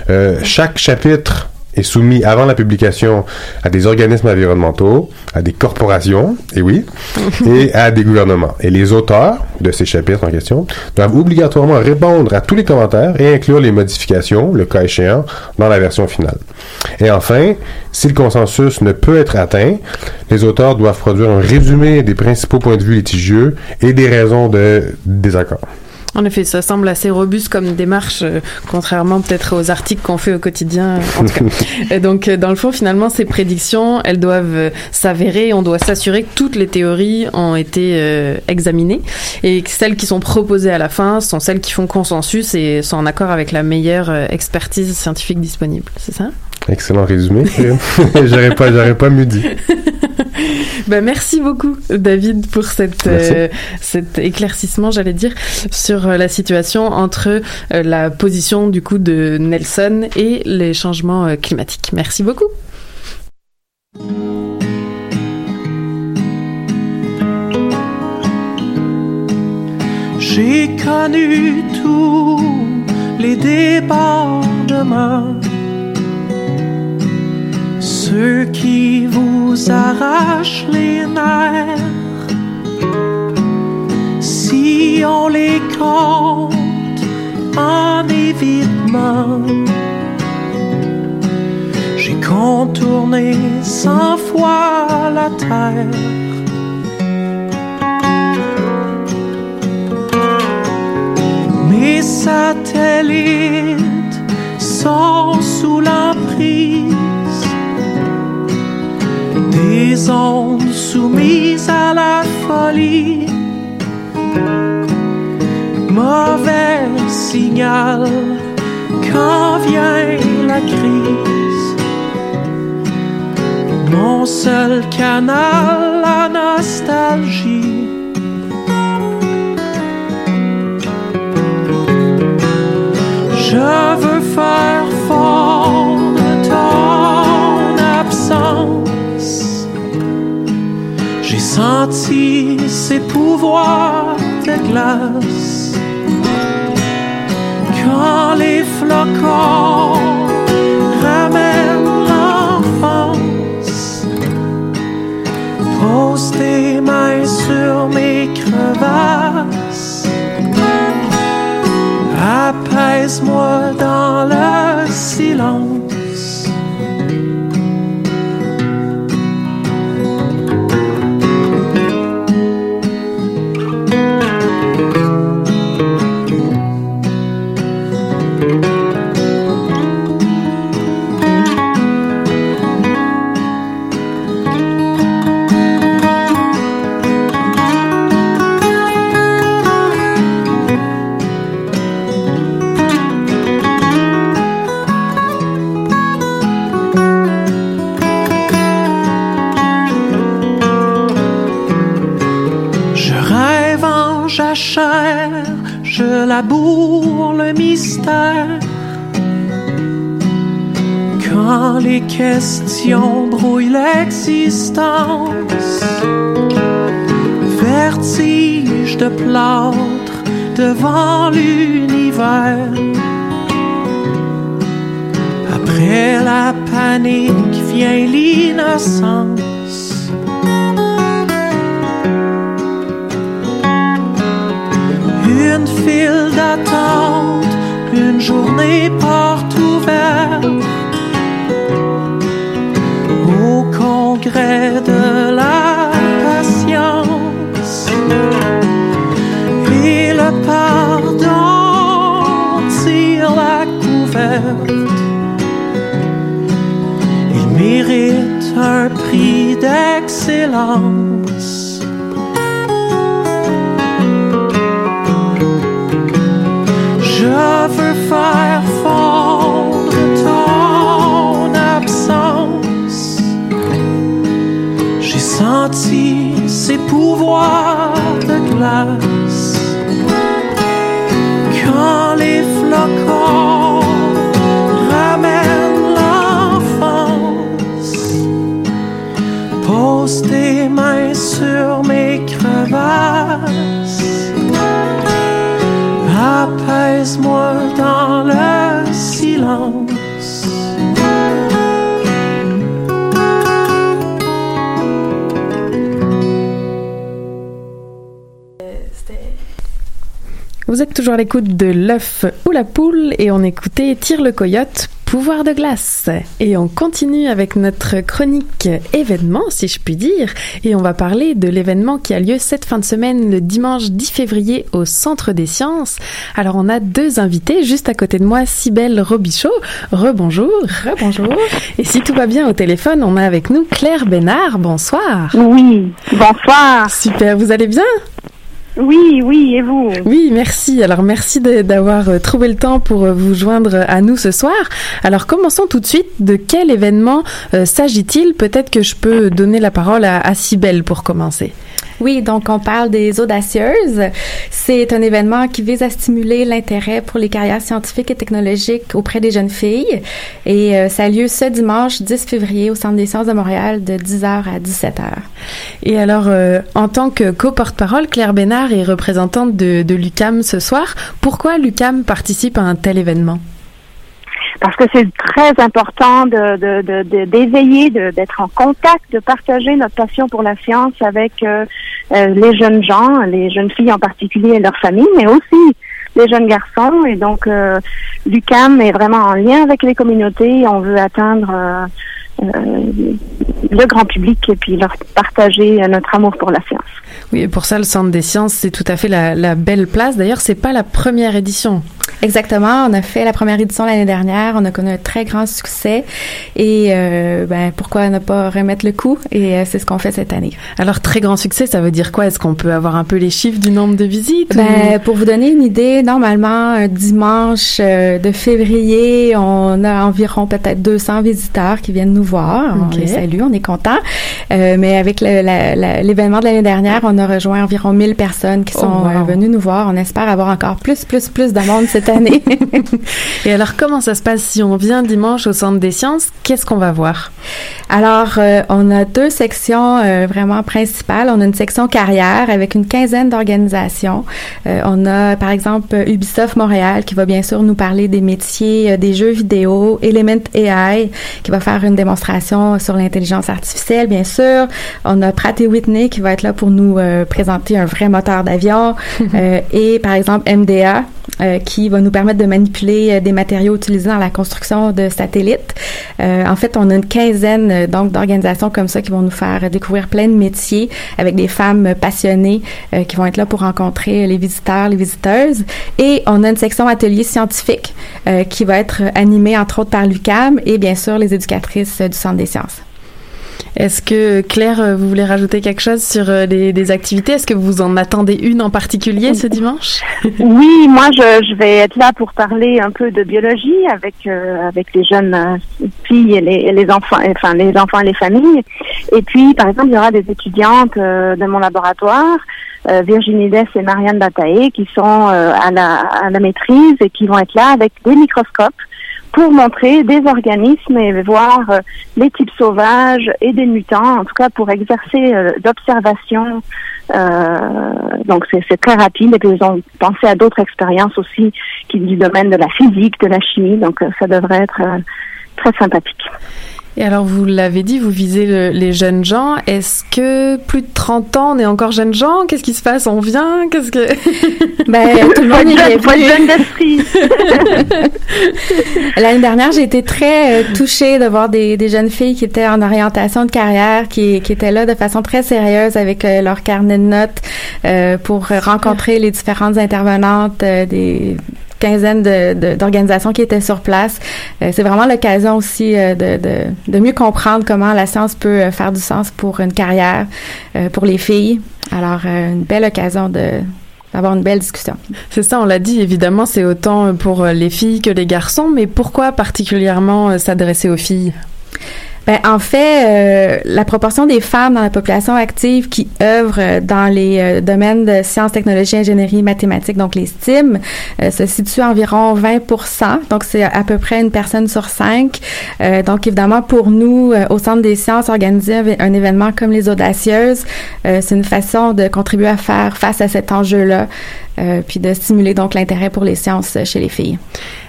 Euh, chaque chapitre est soumis avant la publication à des organismes environnementaux, à des corporations, et oui, et à des gouvernements. Et les auteurs de ces chapitres en question doivent obligatoirement répondre à tous les commentaires et inclure les modifications, le cas échéant, dans la version finale. Et enfin, si le consensus ne peut être atteint, les auteurs doivent produire un résumé des principaux points de vue litigieux et des raisons de désaccord. En effet, ça semble assez robuste comme démarche, euh, contrairement peut-être aux articles qu'on fait au quotidien. En tout cas. Et donc, euh, dans le fond, finalement, ces prédictions, elles doivent euh, s'avérer. On doit s'assurer que toutes les théories ont été examinées et que celles qui sont proposées à la fin sont celles qui font consensus et sont en accord avec la meilleure expertise scientifique disponible. C'est ça? Excellent résumé. j'aurais pas, j'aurais pas mieux dit. Ben, merci beaucoup, David, pour cette, euh, cet éclaircissement, j'allais dire, sur euh, la situation entre euh, la position du coup de Nelson et les changements euh, climatiques. Merci beaucoup. J'ai connu tous les débordements, ceux qui vous arrachent les nerfs. Si on les compte en évitement, j'ai contourné cent fois la terre. Mes satellites sont sous l'emprise des ondes soumises à la folie. Mauvais signal quand vient la crise. Mon seul canal, la nostalgie. Je veux faire fondre senti ses pouvoirs de glace. Quand les flocons ramènent l'enfance, pose tes mains sur mes crevasses. Apaise-moi dans le silence. Questions brouillent l'existence, vertige de plâtre devant l'univers. Après la panique vient l'innocence. Une file d'attente, une journée congrès de la patience. Et le pardon tire la couverte? Il mérite un prix d'excellence. Vous êtes toujours à l'écoute de l'œuf ou la poule et on écoutait Tire le coyote, pouvoir de glace. Et on continue avec notre chronique événement, si je puis dire, et on va parler de l'événement qui a lieu cette fin de semaine, le dimanche 10 février, au Centre des Sciences. Alors on a deux invités, juste à côté de moi, Cybelle Robichaud. Rebonjour. Rebonjour. Et si tout va bien au téléphone, on a avec nous Claire Bénard. Bonsoir. Oui, bonsoir. Super, vous allez bien? Oui, oui, et vous Oui, merci. Alors merci d'avoir euh, trouvé le temps pour euh, vous joindre à nous ce soir. Alors commençons tout de suite. De quel événement euh, s'agit-il? Peut-être que je peux donner la parole à, à Cybelle pour commencer. Oui, donc on parle des audacieuses. C'est un événement qui vise à stimuler l'intérêt pour les carrières scientifiques et technologiques auprès des jeunes filles. Et euh, ça a lieu ce dimanche 10 février au Centre des sciences de Montréal de 10h à 17h. Et alors, euh, en tant que co-porte-parole, Claire Bénard est représentante de, de l'UCAM ce soir. Pourquoi l'UCAM participe à un tel événement? Parce que c'est très important de, de, de, d'éveiller, de, d'être en contact, de partager notre passion pour la science avec euh, euh, les jeunes gens, les jeunes filles en particulier et leurs familles, mais aussi les jeunes garçons. Et donc, euh, l'UCAM est vraiment en lien avec les communautés. On veut atteindre euh, euh, le grand public et puis leur partager notre amour pour la science. Oui, et pour ça, le Centre des sciences, c'est tout à fait la, la belle place. D'ailleurs, c'est pas la première édition. Exactement. On a fait la première édition l'année dernière. On a connu un très grand succès. Et euh, ben, pourquoi ne pas remettre le coup? Et euh, c'est ce qu'on fait cette année. Alors, très grand succès, ça veut dire quoi? Est-ce qu'on peut avoir un peu les chiffres du nombre de visites Ben, ou- pour vous donner une idée, normalement, un dimanche euh, de février, on a environ peut-être 200 visiteurs qui viennent nous voir. Ok. On les salue, on est contents. Euh, mais avec la- l'événement de l'année dernière, on a rejoint environ 1000 personnes qui Oh, sont wow. euh, venues nous voir. On espère avoir encore plus, plus, plus de monde cette année. Et alors, comment ça se passe si on vient dimanche au Centre des sciences? Qu'est-ce qu'on va voir? Alors, euh, on a deux sections euh, vraiment principales. On a une section carrière avec une quinzaine d'organisations. Euh, on a, par exemple, Ubisoft Montréal qui va bien sûr nous parler des métiers des jeux vidéo, Element AI qui va faire une démonstration sur l'intelligence artificielle, bien sûr. On a Pratt et Whitney qui va être là pour nous présenter un vrai moteur d'avion. Et, par exemple, MDA euh, qui va nous permettre de manipuler euh, des matériaux utilisés dans la construction de satellites. Euh, en fait, on a une quinzaine donc d'organisations comme ça qui vont nous faire découvrir plein de métiers avec des femmes passionnées qui vont être là pour rencontrer les visiteurs, les visiteuses. Et on a une section atelier scientifique qui va être animée entre autres par l'UCAM et bien sûr les éducatrices du Centre des sciences. Est-ce que Claire, euh, vous voulez rajouter quelque chose sur euh, les, activités? Est-ce que vous en attendez une en particulier ce dimanche? Oui, moi je, vais être là pour parler un peu de biologie avec euh, avec les jeunes filles et les, et enfants, enfin les enfants et les familles. Et puis par exemple, il y aura des étudiantes de mon laboratoire, Virginie Dess et Marianne Bataillé, qui sont à la à la maîtrise et qui vont être là avec des microscopes pour montrer des organismes et voir euh, les types sauvages et des mutants, en tout cas pour exercer euh, d'observation. Euh, donc c'est très rapide et puis ils ont pensé à d'autres expériences aussi qui du domaine de la physique, de la chimie, donc euh, ça devrait être euh, très sympathique. Et alors, vous l'avez dit, vous visez le- les jeunes gens. Est-ce que plus de 30 ans, on est encore jeunes gens? Qu'est-ce qui se passe? On vient? Qu'est-ce que Ben, tout le monde être est. L'année dernière, j'ai été très euh, touchée de voir des, des jeunes filles qui étaient en orientation de carrière, qui, qui étaient là de façon très sérieuse avec euh, leur carnet de notes euh, pour rencontrer les différentes intervenantes euh, des quinzaine de- de- d'organisations qui étaient sur place. Euh, c'est vraiment l'occasion aussi euh, de, de, de mieux comprendre comment la science peut euh, faire du sens pour une carrière, pour les filles. Alors, une belle occasion de d'avoir une belle discussion. C'est ça, on l'a dit, évidemment, c'est autant pour les filles que les garçons, mais pourquoi particulièrement s'adresser aux filles? Ben, en fait, euh, la proportion des femmes dans la population active qui œuvrent euh, dans les euh, domaines de sciences, technologies, ingénierie, mathématiques, donc les STEM, euh, se situe à environ 20% Donc, c'est à peu près une personne sur cinq. Euh, donc, évidemment, pour nous, au Centre des sciences, organiser un, un événement comme les Audacieuses, c'est une façon de contribuer à faire face à cet enjeu-là, euh, puis de stimuler donc l'intérêt pour les sciences euh, chez les filles.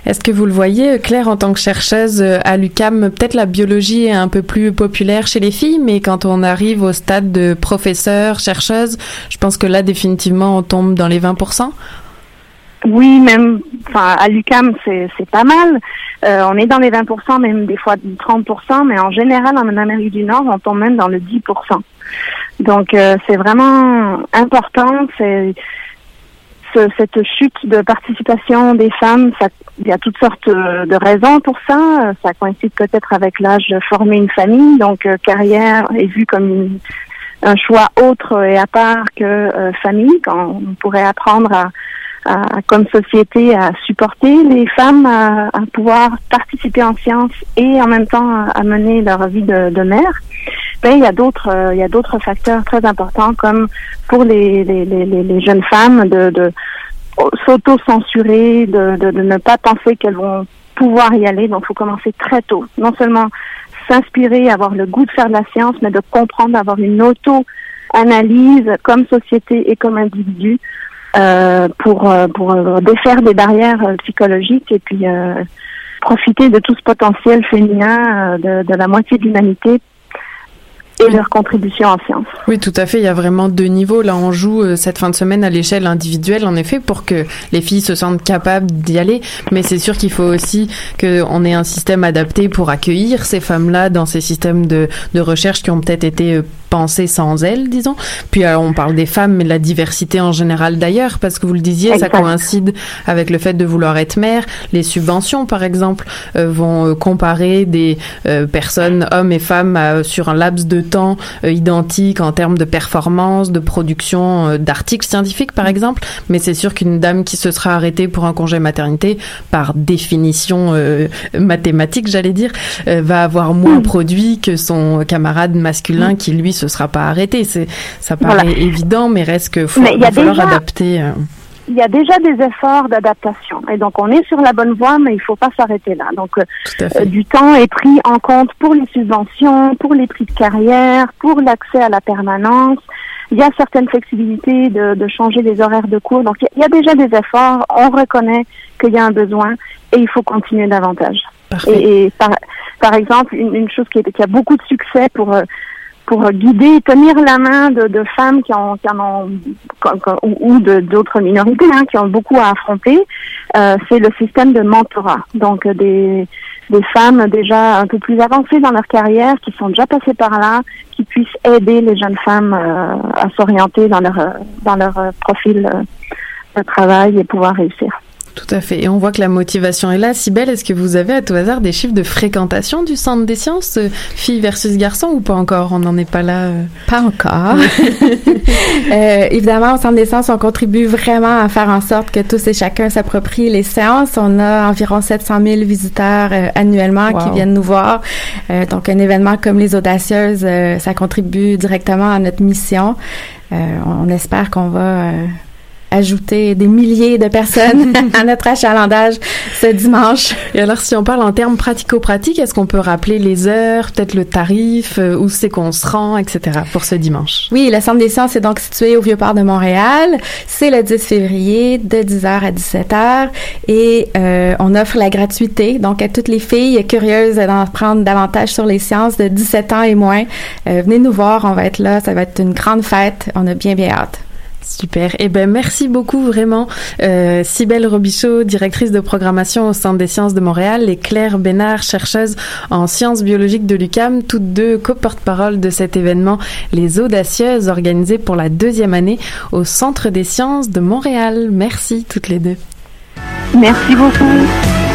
Est-ce que vous le voyez, Claire, en tant que chercheuse euh, à l'UCAM, peut-être la biologie est un peu plus populaire chez les filles, mais quand on arrive au stade de professeur, chercheuse, je pense que là, définitivement, on tombe dans les 20 Oui, même enfin à l'UCAM c'est c'est pas mal. Euh, on est dans les 20%, même des fois 30%, mais en général en Amérique du Nord on tombe même dans le 10%. Donc euh, c'est vraiment important. C'est ce- cette chute de participation des femmes, il y a toutes sortes euh, de raisons pour ça. Ça coïncide peut-être avec l'âge de former une famille, donc euh, carrière est vue comme un choix autre et à part que euh, famille, quand on pourrait apprendre à, comme société à supporter les femmes à, pouvoir participer en sciences et en même temps à, mener leur vie de mère. Ben, il y a d'autres euh, il y a d'autres facteurs très importants comme pour les, les, jeunes femmes de, s'auto-censurer, de, ne pas penser qu'elles vont pouvoir y aller. Donc, il faut commencer très tôt. Non seulement s'inspirer, avoir le goût de faire de la science, mais de comprendre, avoir une auto-analyse comme société et comme individu euh, pour, euh, pour défaire des barrières psychologiques et puis profiter de tout ce potentiel féminin de la moitié de l'humanité et leur contribution en sciences. Oui, tout à fait. Il y a vraiment deux niveaux. Là, on joue euh, cette fin de semaine à l'échelle individuelle, en effet, pour que les filles se sentent capables d'y aller. Mais c'est sûr qu'il faut aussi qu'on ait un système adapté pour accueillir ces femmes-là dans ces systèmes de, de recherche qui ont peut-être été euh, pensés sans elles, disons. Puis alors, on parle des femmes, mais de la diversité en général d'ailleurs, parce que vous le disiez, ça coïncide avec le fait de vouloir être mère. Les subventions, par exemple, euh, vont euh, comparer des euh, personnes, hommes et femmes, euh, sur un laps de temps euh, identique en termes de performance, de production euh, d'articles scientifiques, par exemple. Mais c'est sûr qu'une dame qui se sera arrêtée pour un congé maternité, par définition euh, mathématique, j'allais dire, va avoir moins produit que son camarade masculin qui, lui, se sera pas arrêté. C'est, ça paraît Voilà. évident, mais reste que faut, Mais va falloir déjà- adapter. Il y a déjà des efforts d'adaptation. Et donc, on est sur la bonne voie, mais il faut pas s'arrêter là. Donc, euh, euh, du temps est pris en compte pour les subventions, pour les prix de carrière, pour l'accès à la permanence. Il y a certaines flexibilités de, de changer les horaires de cours. Donc, il y a- déjà des efforts. On reconnaît qu'il y a un besoin et il faut continuer davantage. Et, et par, par exemple, une, une chose qui, est- qui a beaucoup de succès pour euh, pour guider, tenir la main de, de femmes qui en, qui en ont ou, de d'autres minorités hein, qui ont beaucoup à affronter, euh, c'est le système de mentorat. Donc euh, des des femmes déjà un peu plus avancées dans leur carrière, qui sont déjà passées par là, qui puissent aider les jeunes femmes euh, à s'orienter dans leur euh, dans leur euh, profil de travail et pouvoir réussir. Tout à fait. Et on voit que la motivation est là. Sibelle, est-ce que vous avez à tout hasard des chiffres de fréquentation du centre des sciences, euh, filles versus garçons, ou pas encore? On n'en est pas là. euh. Pas encore. Euh, évidemment, au Centre des sciences, on contribue vraiment à faire en sorte que tous et chacun s'approprient les séances. On a environ 700 000 visiteurs euh, annuellement qui viennent nous voir. Euh, donc, un événement comme les Audacieuses, euh, ça contribue directement à notre mission. Euh, on espère qu'on va euh, ajouter des milliers de personnes à notre achalandage ce dimanche. Et alors, si on parle en termes pratico-pratiques, est-ce qu'on peut rappeler les heures, peut-être le tarif, euh, où c'est qu'on se rend, etc. pour ce dimanche? Oui, le Centre des sciences est donc situé au Vieux-Port de Montréal. C'est le 10 février de 10h à 17h et euh, on offre la gratuité. Donc, à toutes les filles curieuses d'en apprendre davantage sur les sciences de 17 ans et moins, euh, venez nous voir, on va être là. Ça va être une grande fête. On a bien, bien hâte. Super. Eh ben, merci beaucoup vraiment, euh, Cybelle Robichaud, directrice de programmation au Centre des sciences de Montréal, et Claire Bénard, chercheuse en sciences biologiques de l'UCAM, toutes deux co-porte-parole de cet événement Les Audacieuses, organisé pour la deuxième année au Centre des sciences de Montréal. Merci toutes les deux. Merci beaucoup.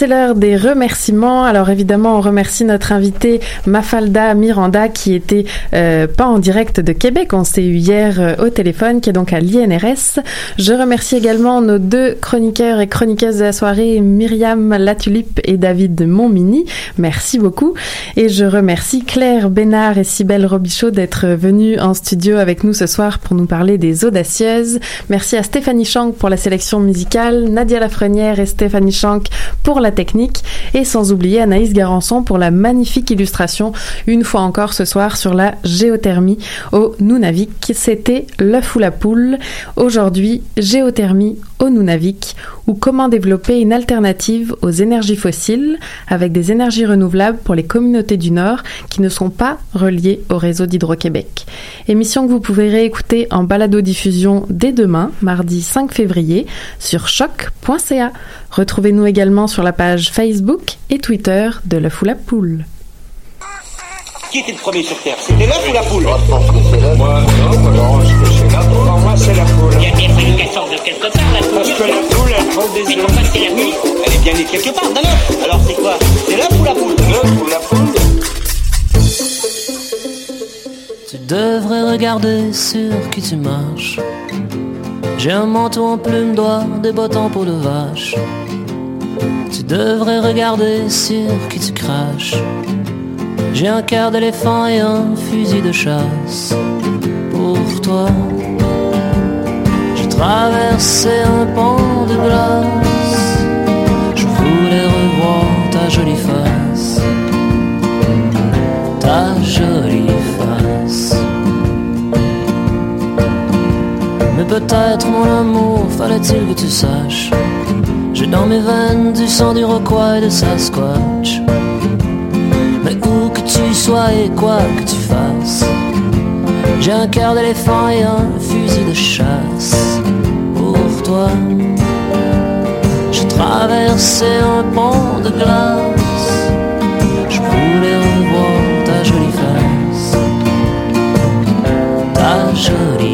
C'est l'heure des remerciements. Alors évidemment, on remercie notre invitée Mafalda Miranda qui était euh, pas en direct de Québec. On s'est eu hier euh, au téléphone, qui est donc à l'INRS. Je remercie également nos deux chroniqueurs et chroniqueuses de la soirée, Myriam Latulipe et David Montmini. Merci beaucoup. Et je remercie Claire Bénard et Cybelle Robichaud d'être venues en studio avec nous ce soir pour nous parler des audacieuses. Merci à Stéphanie Shank pour la sélection musicale, Nadia Lafrenière et Stéphanie Shank pour la technique et sans oublier Anaïs Garançon pour la magnifique illustration une fois encore ce soir sur la géothermie au Nunavik. C'était l'œuf ou la poule. Aujourd'hui, géothermie au Nunavik ou comment développer une alternative aux énergies fossiles avec des énergies renouvelables pour les communautés du Nord qui ne sont pas reliées au réseau d'Hydro-Québec. Émission que vous pouvez réécouter en balado-diffusion dès demain, mardi 5 février, sur choc.ca. Retrouvez-nous également sur la page Facebook et Twitter de l'œuf ou la poule. Qui était le premier sur Terre? C'était l'œuf ou la poule Moi, non, moi, c'est l'œuf. Pour moi, c'est la poule. Il y a bien fallu qu'elle sorte de quelque part, la poule. Parce que la poule, elle prend des Mais œufs. pourquoi c'est la nuit Elle est bien née quelque part d'un œuf. Alors c'est quoi? C'est l'œuf ou la poule L'œuf ou la poule Tu devrais regarder sur qui tu marches. J'ai un manteau en plume d'oie, des bottes en peau de vache. Tu devrais regarder sur qui tu craches. J'ai un cœur d'éléphant et un fusil de chasse. Pour toi, j'ai traversé un pont de glace. Je voulais revoir ta jolie face. Ta jolie peut-être mon amour, fallait-il que tu saches. J'ai dans mes veines du sang du rockois et de Sasquatch. Mais où que tu sois et quoi que tu fasses, j'ai un cœur d'éléphant et un fusil de chasse. Pour toi, j'ai traversé un pont de glace. Je voulais revoir ta jolie face, ta jolie